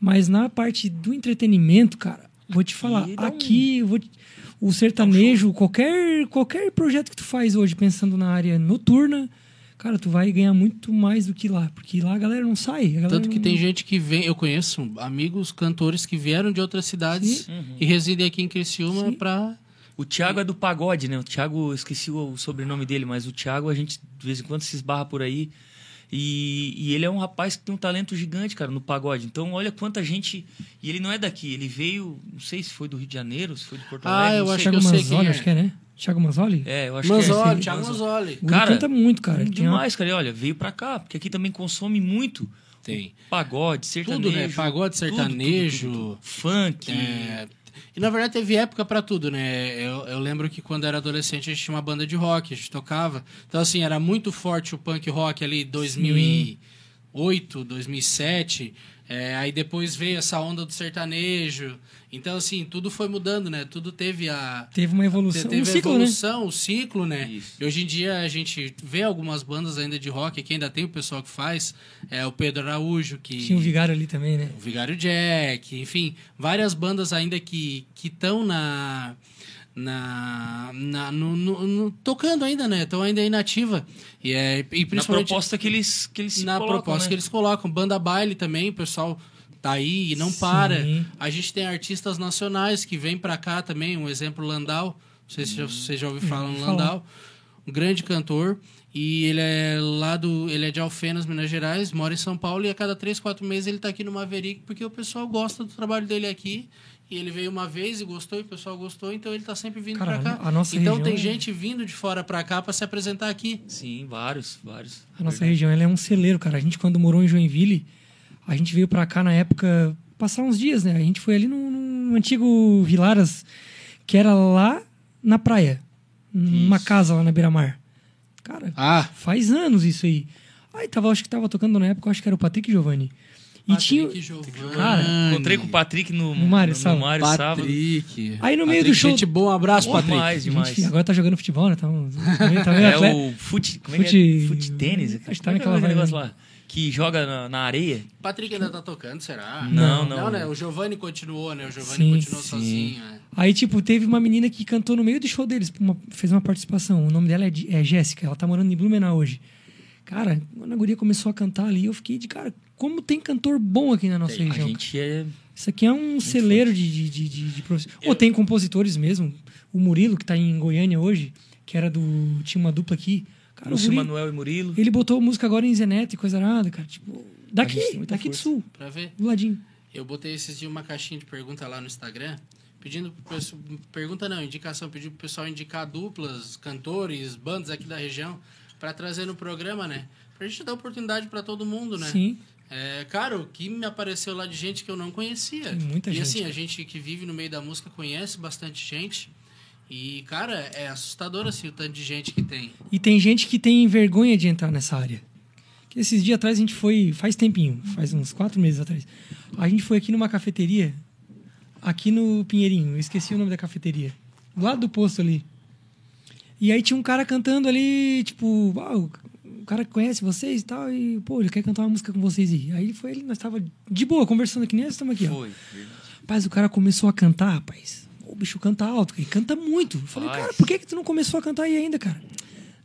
mas na parte do entretenimento, cara, vou te falar, um- aqui vou te- o sertanejo, qualquer, qualquer projeto que tu faz hoje pensando na área noturna, cara, tu vai ganhar muito mais do que lá, porque lá a galera não sai. a galera Tanto que não- tem gente que vem, eu conheço amigos cantores que vieram de outras cidades e residem aqui em Criciúma Sim. O Thiago é do pagode, né? O Thiago, eu esqueci o sobrenome dele, mas o Thiago a gente de vez em quando se esbarra por aí. E, e ele é um rapaz que tem um talento gigante, cara, no pagode. Então, olha quanta gente. E ele não é daqui, ele veio, não sei se foi do Rio de Janeiro, se foi de Porto Ah, Alegre. eu não acho que eu sei Manzoli, quem é. acho que é, né? Thiago Manzoli? É, eu acho que é. Manzoli, esse. Thiago Manzoli. Manzoli. Cara, canta muito, cara. Tem uma- Demais, cara. E olha, veio pra cá, porque aqui também consome muito. Tem. Pagode, sertanejo. Tudo, né? Pagode, tudo, tudo, sertanejo. tudo, tudo. Funk. É, E na verdade teve época pra tudo, né? Eu, eu lembro que quando era adolescente a gente tinha uma banda de rock, a gente tocava. Então, assim, era muito forte o punk rock ali 2008, 2007. É, aí depois veio essa onda do sertanejo. Então, assim, tudo foi mudando, né? Tudo teve a. Teve uma evolução. Teve um a ciclo, né? evolução, o ciclo, né? Isso. E hoje em dia a gente vê algumas bandas ainda de rock, que ainda tem o pessoal que faz. É o Pedro Araújo, que. Tinha o Vigário ali também, né? O Vigário Jack, enfim, várias bandas ainda que estão na. Na, na no, no- no- tocando ainda, né? Estão ainda inativa. E, é, e Na principalmente proposta que eles, que eles na colocam, proposta né? que eles colocam. Banda baile também, o pessoal tá aí e não para. Sim. A gente tem artistas nacionais que vêm pra cá também, um exemplo, Landau. Não sei se já- você já ouviu falar no ouvi falar. Landau. Um grande cantor. E ele é lá do. Ele é de Alfenas, Minas Gerais, mora em São Paulo, e a cada três, quatro meses ele tá aqui no Maverick, porque o pessoal gosta do trabalho dele aqui. E ele veio uma vez e gostou, e o pessoal gostou, então ele tá sempre vindo pra cá. a nossa então região tem é- gente vindo de fora pra cá pra se apresentar aqui. Sim, vários, vários. A nossa região ela é um celeiro, cara. A gente, quando morou em Joinville, a gente veio pra cá na época passar uns dias, né? A gente foi ali no, no antigo Vilaras, que era lá na praia, numa casa lá na beira-mar. Cara, Ah, faz anos isso aí. Aí tava, acho que tava tocando na época, acho que era o Patrick Giovanni. E tinha. Cara, Encontrei com o Patrick no, No Mário no, sábado. Mário sábado. Patrick. Aí no meio Patrick, do show- Gente boa, abraço, Pô, Patrick. demais, demais. Gente, agora tá jogando futebol, né? Tá, um- tá meio É atleta. o fute, como é que Fute- é? Fute tênis? Acho que tá é que é naquela negócio lá? Que joga na, na areia? Patrick ainda tá tocando, será? Não, Não, não. né? O Giovanni continuou, né? O Giovanni Sim, continuou sim. sozinho. é. Aí, tipo, teve uma menina que cantou no meio do show deles, uma- fez uma participação. O nome dela é, é Jéssica, ela tá morando em Blumenau hoje. Cara, quando a guria começou a cantar ali, eu fiquei de cara, como tem cantor bom aqui na nossa A região. gente é. Isso aqui é um celeiro de, de, de, de, de profissionais. Ou tem compositores mesmo. O Murilo, que tá em Goiânia hoje, que era do. Tinha uma dupla aqui. Cara, o Lúcio Manuel e Murilo. ele botou música agora em Zeneto e coisa nada, cara. Tipo, daqui, daqui do sul, Pra ver. do ladinho. Eu botei esses dias uma caixinha de pergunta lá no Instagram, pedindo pro pessoal. Pergunta não, indicação, pedindo pro pessoal indicar duplas, cantores, bandas aqui da região, pra trazer no programa, né? Pra gente dar oportunidade pra todo mundo, né? Sim. É, cara, o que me apareceu lá de gente que eu não conhecia. Tem muita e gente, assim, cara. a gente que vive no meio da música conhece bastante gente. E, cara, é assustador assim o tanto de gente que tem. E tem gente que tem vergonha de entrar nessa área. Que esses dias atrás a gente foi, faz tempinho, faz uns quatro meses atrás. A gente foi aqui numa cafeteria, aqui no Pinheirinho, eu esqueci o nome da cafeteria. Do lado do posto ali. E aí tinha um cara cantando ali, tipo, ah, o cara conhece vocês e tal, e, pô, ele quer cantar uma música com vocês aí. Aí foi ele, nós tava de boa, conversando aqui, nem nós estamos aqui, ó. Foi. Rapaz, o cara começou a cantar, rapaz. O bicho canta alto, e canta muito. Eu falei, Faz. cara, por que, que tu não começou a cantar aí ainda, cara?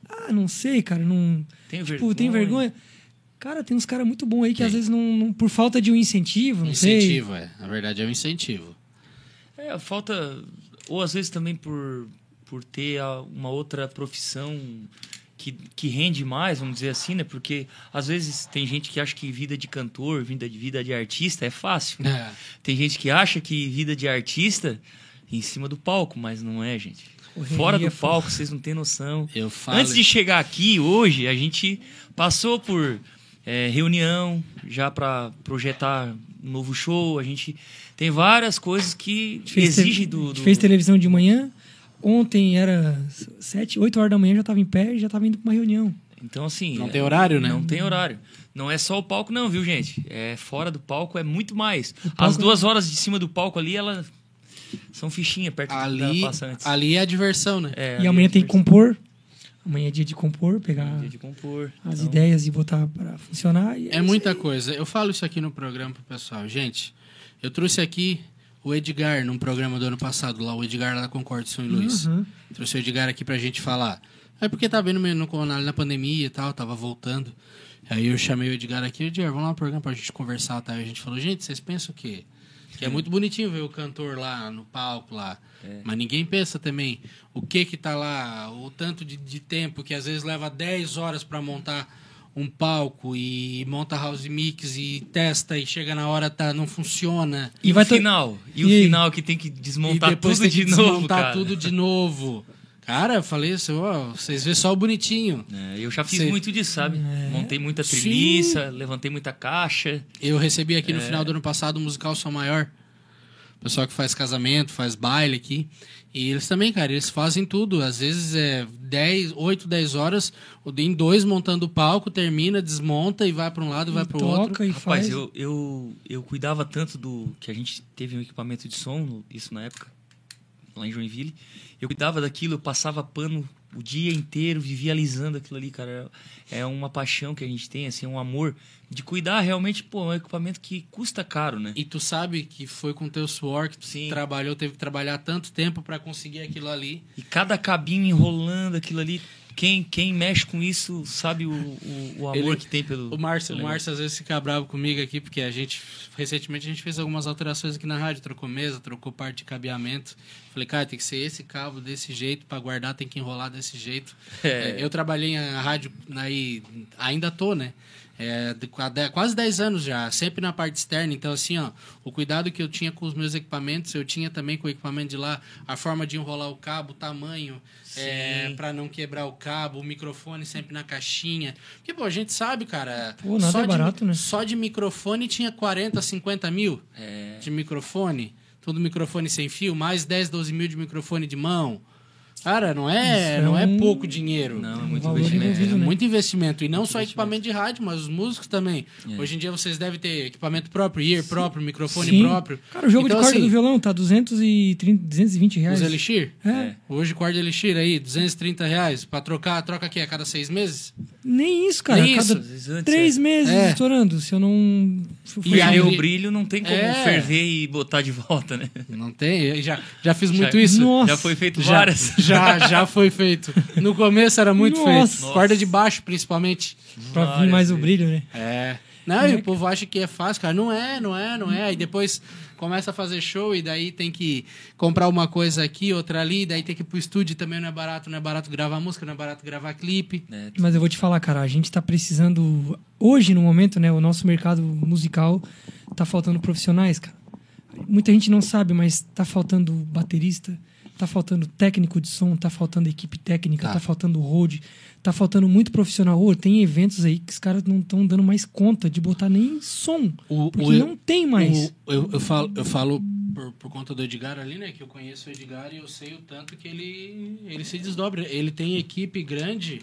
Ah, não sei, cara, não. Tenho tipo, tem vergonha. vergonha. Cara, tem uns caras muito bons aí que às vezes não, não- Por falta de um incentivo, não sei. incentivo, é. Na verdade, é um incentivo. É, falta. Ou às vezes também por, por ter uma outra profissão que, que rende mais, vamos dizer assim, né? Porque às vezes tem gente que acha que vida de cantor, vida de, vida de artista é fácil. É. Tem gente que acha que vida de artista é em cima do palco, mas não é, gente. Fora do fo- palco, vocês não têm noção. Eu falo. Antes de chegar aqui hoje, a gente passou por é, reunião já para projetar um novo show. A gente tem várias coisas que te- do, gente do- fez televisão de manhã. Ontem era sete, oito horas da manhã, já tava em pé e já tava indo pra uma reunião. Então, assim. Não é, tem horário, né? Não tem horário. Não é só o palco, não, viu, gente? É fora do palco, é muito mais. palco As é- duas horas de cima do palco ali, elas são fichinha perto Ali, ela passa antes. ali é a diversão, né? É, e ali amanhã é tem que compor. Amanhã é dia de compor, pegar Dia de compor. as Então, ideias e botar pra funcionar. e É muita aí. coisa. Eu falo isso aqui no programa pro pessoal. Gente, eu trouxe aqui o Edgar num programa do ano passado, lá, o Edgar lá da Concorde São Luís. Uhum. Trouxe o Edgar aqui pra gente falar. É porque tá vendo no, no, na pandemia e tal, tava voltando. Aí eu chamei o Edgar aqui, Edgar, vamos lá no programa pra gente conversar, tá? E a gente falou, gente, vocês pensam o quê? Que é muito bonitinho ver o cantor lá no palco lá. Mas ninguém pensa também o que que tá lá, o tanto de, de tempo que às vezes leva 10 horas pra montar um palco e monta house mix e testa e chega na hora tá não funciona. E, E vai o final? E, o E aí? final que tem que desmontar depois tudo de novo, desmontar cara. tudo de novo. Cara, eu falei isso, ó, vocês vê só o bonitinho. É, eu já fiz Cê- muito disso, sabe? É. Montei muita Sim. treliça, levantei muita caixa. Eu recebi aqui no É. final do ano passado o musical Som Maior. Pessoal que faz casamento, faz baile aqui. E eles também, cara, eles fazem tudo. Às vezes é 10, 8, 10 horas, em dois montando o palco, termina, desmonta e vai para um lado e vai para o outro. toca e Rapaz, faz. eu, eu, eu cuidava tanto do que a gente teve um equipamento de som, isso na época, lá em Joinville. Eu cuidava daquilo, eu passava pano o dia inteiro, vivia alisando aquilo ali, cara. É uma paixão que a gente tem, assim, um amor de cuidar realmente, pô, é um equipamento que custa caro, né? E tu sabe que foi com teu suor que tu Sim. trabalhou, teve que trabalhar tanto tempo para conseguir aquilo ali. E cada cabinho enrolando aquilo ali. Quem, quem mexe com isso sabe o, o, o amor Ele- que tem pelo. O Márcio, o Márcio às vezes fica bravo comigo aqui, porque a gente, recentemente, a gente fez algumas alterações aqui na rádio, trocou mesa, trocou parte de cabeamento. Falei, cara, tem que ser esse cabo desse jeito, para guardar tem que enrolar desse jeito. É. É, eu trabalhei na rádio, aí, ainda tô, né? É, de- há de- quase 10 anos já, sempre na parte externa. Então, assim, ó, o cuidado que eu tinha com os meus equipamentos, eu tinha também com o equipamento de lá, a forma de enrolar o cabo, o tamanho, é, para não quebrar o cabo, o microfone sempre na caixinha. Porque, pô, a gente sabe, cara. Pô, nada só é de- barato, né? Só de microfone tinha 40, 50 mil É. de microfone. Tudo microfone sem fio, mais 10, 12 mil de microfone de mão. Cara, não é, Isso é não é um- pouco dinheiro. Não, é Um muito valor investimento. É né? muito investimento. E não só equipamento de rádio, mas os músicos também. É. Hoje em dia vocês devem ter equipamento próprio, ear próprio, microfone Sim. próprio. Cara, o jogo Então, de corda assim, do violão tá 230, 220 reais. Os Elixir? É. Hoje corda Elixir aí, 230 reais. Pra trocar, troca aqui a cada seis meses? Nem isso, cara. Nem Cada isso. Três é. meses É. estourando. Se eu não. se eu E aí- o brilho não tem como É. ferver e botar de volta, né? Não tem? Eu Já, já fiz Já- muito isso. Nossa. Já foi feito Já, várias. Já, já foi feito. No começo era muito Nossa. feito. Corda de baixo, principalmente. Pra vir Várias mais o brilho, né? É. Não, e o povo acha que é fácil, cara. Não é, não é, não é. Aí depois começa a fazer show e daí tem que comprar uma coisa aqui, outra ali, daí tem que ir pro estúdio também não é barato, não é barato gravar música, não é barato gravar clipe. É, Mas eu vou te falar, cara, a gente tá precisando. Hoje, no momento, né? O nosso mercado musical tá faltando profissionais, cara. Muita gente não sabe, mas tá faltando baterista, tá faltando técnico de som, tá faltando equipe técnica, Tá. tá, faltando road, tá faltando muito profissional. Ô, tem eventos aí que os caras não estão dando mais conta de botar nem som. O- porque o- não tem mais. O- eu, eu falo, eu falo por, por conta do Edgar ali, né? Que eu conheço o Edgar e eu sei o tanto que ele, ele se desdobra. Ele tem equipe grande.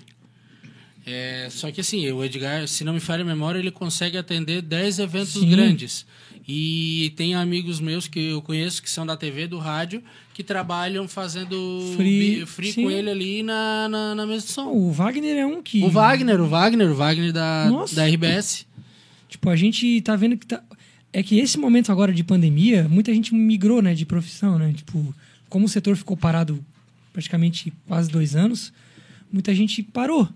é, só que assim, o Edgar, se não me falha a memória, ele consegue atender 10 eventos Sim. grandes. E tem amigos meus que eu conheço que são da TV, do rádio, que trabalham fazendo Free, free sim. com ele ali na, na, na mesa de som. O Wagner é um que. O Wagner, o Wagner, o Wagner da, Nossa. da RBS. Tipo, a gente tá vendo que tá. É que esse momento agora de pandemia, muita gente migrou, né, de profissão, né? Tipo, como o setor ficou parado praticamente quase dois anos, muita gente parou.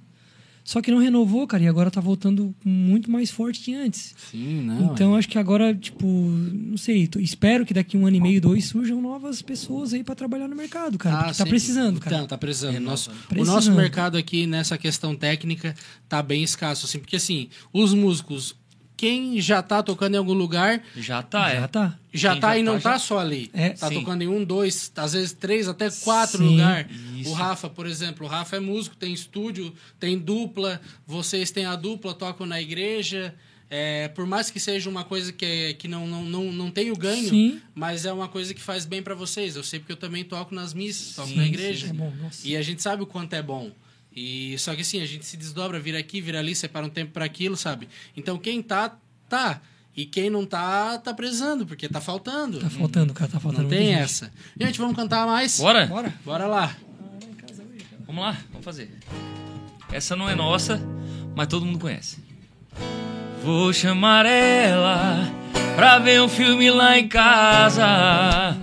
Só que não renovou, cara, e agora tá voltando muito mais forte que antes. Sim, não. então, acho que agora, tipo, não sei, espero que daqui um ano e meio, dois, surjam novas pessoas aí pra trabalhar no mercado, cara. porque tá Ah, sim. precisando, cara. Tá, tá precisando. É, Nosso, nossa. O Precisando. nosso mercado aqui, nessa questão técnica, tá bem escasso, assim, porque assim, os músicos, quem já tá tocando em algum lugar, Já tá, é. Já tá. já Quem tá já e não tá, tá, já- só ali. É. tá Sim. tocando em um, dois, às vezes três, até quatro Sim. lugares. O Rafa, por exemplo, o Rafa é músico, tem estúdio, tem dupla, vocês têm a dupla, tocam na igreja. É, por mais que seja uma coisa que, é- que não, não, não, não tem o ganho, Sim. mas é uma coisa que faz bem pra vocês. Eu sei porque eu também toco nas missas, toco Sim, na sim, igreja. É bom, nossa. E a gente sabe o quanto é bom. E só que assim, a gente se desdobra, vira aqui, vira ali, separa um tempo para aquilo, sabe? Então quem tá, tá. E quem não tá, tá precisando, porque tá faltando. Tá faltando, cara, tá faltando. não tem gente. essa. Gente, vamos cantar mais? Bora? Bora. Bora lá. Vamos lá, vamos fazer. Essa não é nossa, mas todo mundo conhece. Vou chamar ela pra ver um filme lá em casa.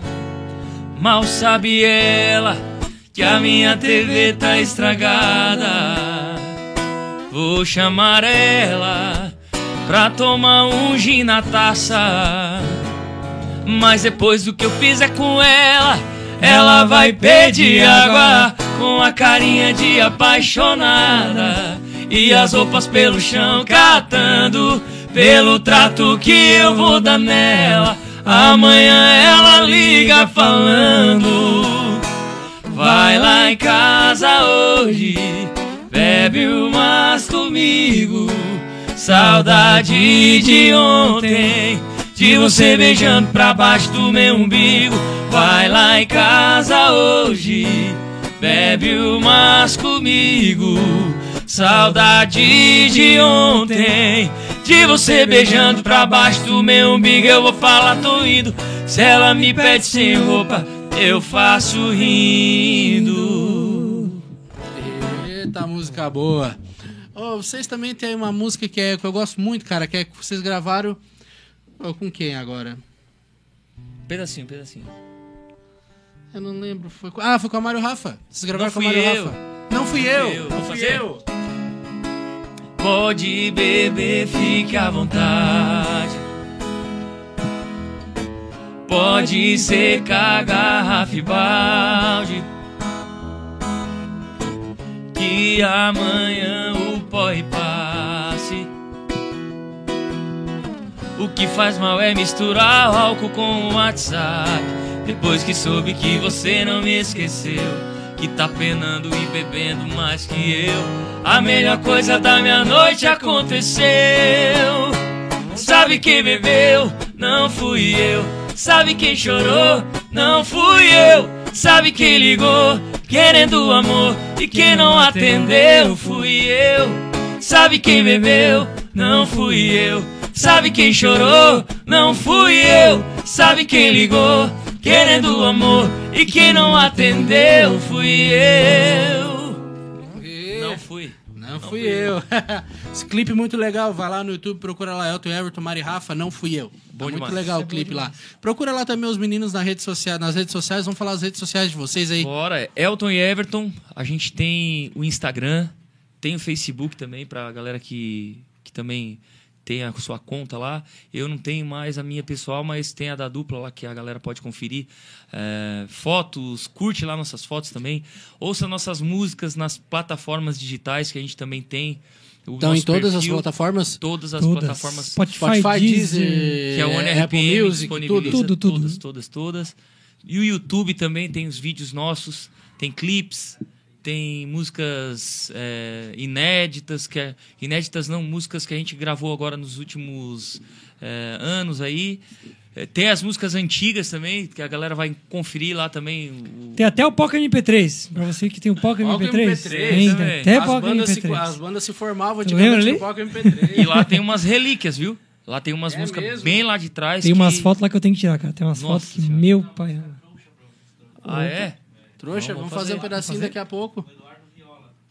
Mal sabe ela que a minha TV tá estragada. Vou chamar ela pra tomar um gin na taça. Mas depois do que eu fizer com ela, ela vai pedir água com a carinha de apaixonada e as roupas pelo chão catando pelo trato que eu vou dar nela. Amanhã ela liga falando: Vai lá em casa hoje, bebe umas comigo. Saudade de ontem, de você beijando pra baixo do meu umbigo. Vai lá em casa hoje, bebe umas comigo. Saudade de ontem, de você beijando pra baixo do meu umbigo. Eu vou falar, tô indo. Se ela me pede sem roupa, eu faço rindo. Eita, música boa. Ô, vocês também têm uma música que, é, que eu gosto muito, cara, que é que vocês gravaram. Ô, com quem agora? Pedacinho, pedacinho. Eu não lembro. Foi com... Ah, foi com a Mário Rafa. Vocês gravaram com a Mário eu. Rafa. Não fui eu. eu. Não fui eu. Pode beber, fique à vontade. Pode secar garrafa e balde. Que amanhã o pó e passe. O que faz mal é misturar álcool com o WhatsApp. Depois que soube que você não me esqueceu. Que tá penando e bebendo mais que eu. A melhor coisa da minha noite aconteceu. Sabe quem bebeu? Não fui eu. Sabe quem chorou? Não fui eu. Sabe quem ligou? querendo amor. E quem não atendeu fui eu. Sabe quem bebeu? Não fui eu. Sabe quem chorou? Não fui eu. Sabe quem ligou? Querendo amor. E quem não atendeu fui eu. Não fui. Não fui eu. [LAUGHS] Esse clipe muito legal. Vai lá no YouTube, procura lá Elton Everton, Mari Rafa, não fui eu. Bom tá muito legal o clipe lá. Procura lá também os meninos na rede social, nas redes sociais. Vamos falar as redes sociais de vocês aí. Bora, Elton e Everton. A gente tem o Instagram, tem o Facebook também pra galera que, que também tem a sua conta lá. Eu não tenho mais a minha pessoal, mas tem a da dupla lá que a galera pode conferir. É, fotos, curte lá nossas fotos também. Ouça nossas músicas nas plataformas digitais que a gente também tem. O Então, em todas as perfil, plataformas. Todas as Todas. plataformas Spotify, Spotify, Deezer, Deezer, que é o One Apple RPM Music, disponibiliza. Tudo, tudo. todas, todas, todas. E o YouTube também tem os vídeos nossos, tem clips, tem músicas é, inéditas, que é, inéditas não, músicas que a gente gravou agora nos últimos é, anos aí. É, tem as músicas antigas também, que a galera vai conferir lá também. o- Tem até o Poca MP3. Pra você que tem o Poca Poca MP3. MP3 tem, também. tem até as, Poca bandas se, MP3. as bandas se formavam lembra antigamente ali? no Poca MP3. E lá tem umas relíquias, viu? Lá tem umas É músicas mesmo? bem lá de trás. Tem umas que- fotos lá que eu tenho que tirar, cara. Tem umas Nossa fotos que, Senhora. meu pai. Ah, é? Trouxa, Vamos vamos fazer um fazer. pedacinho daqui a pouco.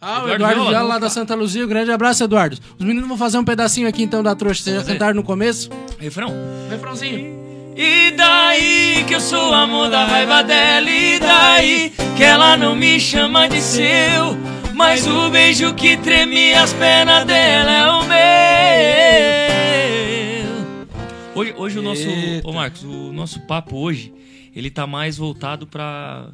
Ah, o Eduardo Eduardo Viola. Viola, lá da Santa Luzia. Um grande abraço, Eduardo. Os meninos vão fazer um pedacinho aqui então da trouxa. Vocês já fazer. cantaram no começo? Refrão? Refrãozinho. E daí que eu sou amor da raiva dela E daí que ela não me chama de seu Mas o beijo que treme as pernas dela é o meu Hoje, hoje o nosso... Ô Marcos, o nosso papo hoje Ele tá mais voltado pra,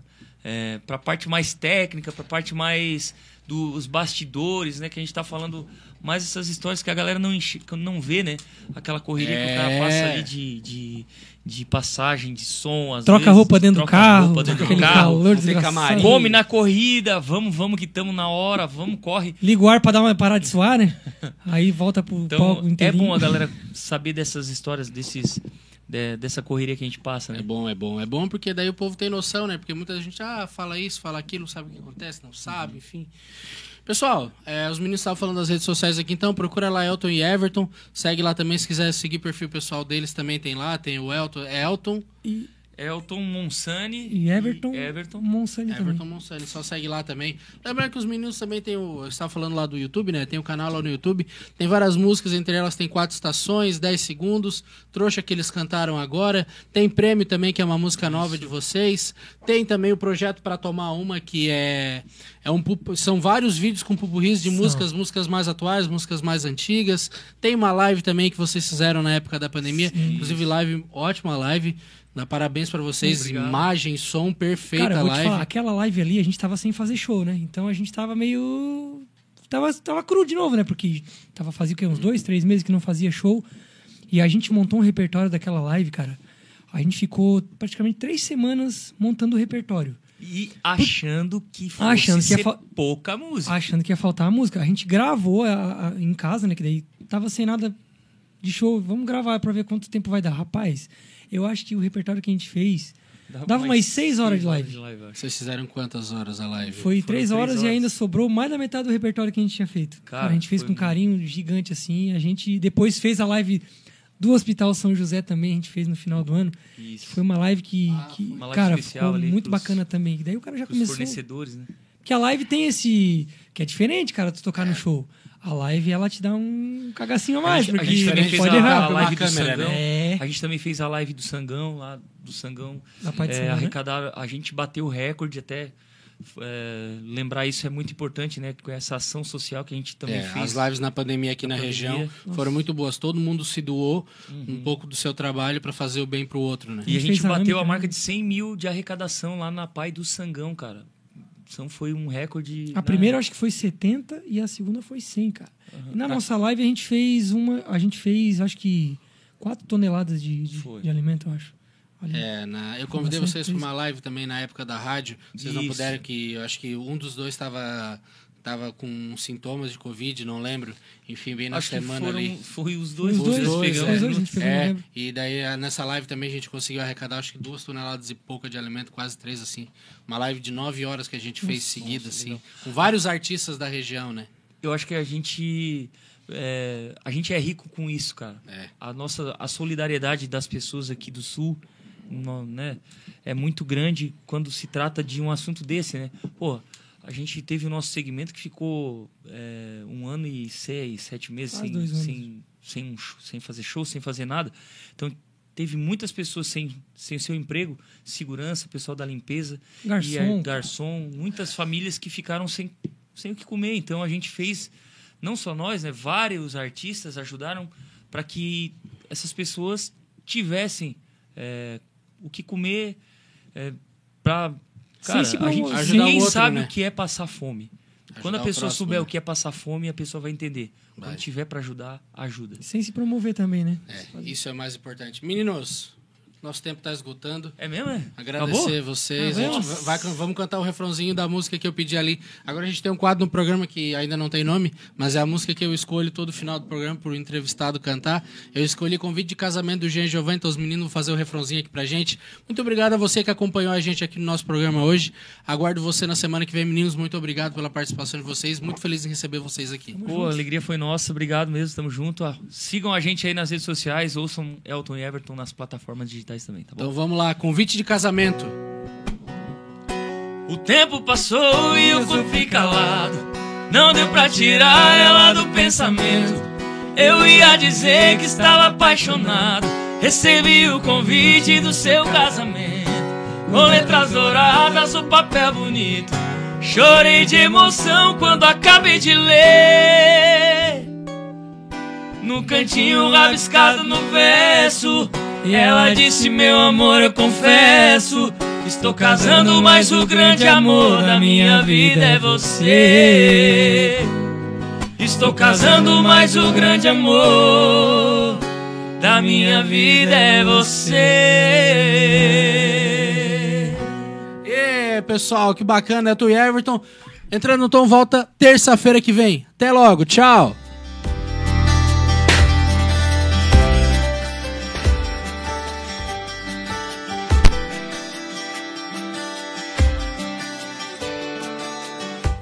é, pra parte mais técnica Pra parte mais dos bastidores, né? Que a gente tá falando mais essas histórias que a galera não, enche, não vê, né? Aquela correria que o cara É. passa ali de, de, de passagem, de som, às Troca vezes, roupa dentro do troca carro. roupa dentro do carro, calor desgraçado. camarim. come na corrida, vamos, vamos que estamos na hora, vamos, corre. Liga o ar pra dar uma parada de suar, né? [LAUGHS] Aí volta pro Então, palco é bom a galera saber dessas histórias, desses, de- dessa correria que a gente passa, né? É bom, é bom. É bom porque daí o povo tem noção, né? Porque muita gente ah, fala isso, fala aquilo, não sabe o que acontece, não sabe, enfim. Pessoal, é, os meninos estavam falando das redes sociais aqui, então procura lá Elton e Everton. Segue lá também, se quiser seguir o perfil pessoal deles, também tem lá. Tem o Elton, é Elton, Elton Monsani E Everton, Everton. Monsani também. Everton Monsani, só segue lá também. Lembrando que os meninos também tem o. Eu estava falando lá do YouTube, né? Tem o canal lá no YouTube. Tem várias músicas, entre elas tem quatro estações, 10 segundos. Trouxa que eles cantaram agora. Tem prêmio também, que é uma música nova de vocês. Tem também o projeto para tomar uma, que é. é um, são vários vídeos com pupurris de São. músicas, músicas mais atuais, músicas mais antigas. Tem uma live também que vocês fizeram na época da pandemia. Inclusive, live, ótima live. Dá parabéns para vocês. Obrigado. Imagem, som, perfeita Cara, eu vou te live. falar, aquela live ali a gente tava sem fazer show, né? Então a gente tava meio. Tava, tava cru de novo, né? Porque tava fazia o quê? Uns dois, três meses que não fazia show. E a gente montou um repertório daquela live, cara. A gente ficou praticamente três semanas montando o repertório. E achando que fosse Achando que ia ser fa- pouca música. achando que ia faltar a música. A gente gravou a- a- em casa, né? Que daí tava sem nada de show. Vamos gravar pra ver quanto tempo vai dar. Rapaz, eu acho que o repertório que a gente fez dava umas seis horas de live. eu acho. Vocês fizeram quantas horas a live? Foi três três horas, e horas. ainda sobrou mais da metade do repertório que a gente tinha feito. Cara, Cara, a gente fez com um carinho gigante assim. A gente depois fez a live do Hospital São José também, a gente fez no final do ano. Isso. Foi uma live que, que uma live cara, especial ficou ali muito pros- bacana também. Daí o cara já Os começou. fornecedores, né? Porque a live tem esse. Que é diferente, cara, tu tocar no show. A live, ela te dá um cagacinho a mais, a gente, a porque gente também fez pode a, errar. a live do câmera, Sangão. né? A gente também fez a live do Sangão, lá do Sangão. Da Pai de É, Sangão, né? arrecadaram, a gente bateu o recorde até. é, lembrar isso é muito importante, né? Com essa ação social que a gente também É, fez. as lives na pandemia aqui na, Na região pandemia. foram muito boas. Todo mundo se doou um pouco do seu trabalho para fazer o bem pro outro, né? E a gente gente a bateu a marca de 100 mil de arrecadação lá na Pai do Sangão, cara. Então foi um recorde. A né? primeira eu acho que foi 70 e a segunda foi 100, cara. E na nossa live a gente fez uma. A gente fez, acho que, 4 toneladas de, de, de alimento, eu acho. Ali. É, na- eu convidei vocês para uma live também na época da rádio. Vocês não Isso. puderam que eu acho que um dos dois estava tava com sintomas de Covid, não lembro. Enfim, bem na Acho semana foram, ali. foi os dois. Os dois, nós pegamos, é, os né? dois a gente pegou, não É, lembro. e daí ah, nessa live também a gente conseguiu arrecadar acho que duas toneladas e pouca de alimento, quase três, assim. Uma live de nove horas que a gente fez seguida, assim. Com vários artistas da região, né? Eu acho que a gente. é, a gente é rico com isso, cara. É. A nossa a solidariedade das pessoas aqui do sul no- né, é muito grande quando se trata de um assunto desse, né? Pô, a gente teve o nosso segmento que ficou é, um ano e seis, sete meses Quase sem, sem, sem, um sem fazer show, sem fazer nada. Então, teve muitas pessoas sem, sem seu emprego, segurança, pessoal da limpeza, Garçom. e a- garçom, muitas famílias que ficaram sem, sem o que comer. Então, a gente fez, não só nós, né, vários artistas ajudaram para que essas pessoas tivessem é, o que comer é, para Cara, se a gente, ninguém outro, sabe né? o que é passar fome. Quando Ajudar a o pessoa próximo, souber né? o que é passar fome, a pessoa vai entender. Vai. Quando tiver para ajudar, ajuda. Sem se promover também, né? É, isso é o mais importante. Meninos, nosso tempo tá esgotando. É mesmo, é? Agradecer Acabou? vocês. Vamos? vai, vamos cantar o refrãozinho da música que eu pedi ali. Agora a gente tem um quadro no programa que ainda não tem nome, mas é a música que eu escolho todo final do programa pro entrevistado cantar. Eu escolhi convite de casamento do Jean Giovanni, então os meninos vão fazer o refrãozinho aqui pra gente. Muito obrigado a você que acompanhou a gente aqui no nosso programa hoje. Aguardo você na semana que vem, meninos. Muito obrigado pela participação de vocês. Muito feliz em receber vocês aqui. Pô, a alegria foi nossa. Obrigado mesmo, tamo junto. Sigam a gente aí nas redes sociais, ouçam Elton e Everton nas plataformas digitais também, tá bom? Então vamos lá, convite de casamento. O tempo passou e eu fui calado. Não deu pra tirar ela do pensamento. Eu ia dizer que estava apaixonado. Recebi o convite do seu casamento. Com letras douradas, o papel bonito. Chorei de emoção quando acabei de ler. No cantinho rabiscado no verso. Ela disse: Meu amor, eu confesso. Estou casando, mas o grande amor da minha vida é você. Estou casando, mas o grande amor da minha vida é você. E pessoal, que bacana, é tu e Everton. Entrando no Tom, volta terça-feira que vem. Até logo, tchau.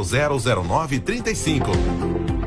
0009 35.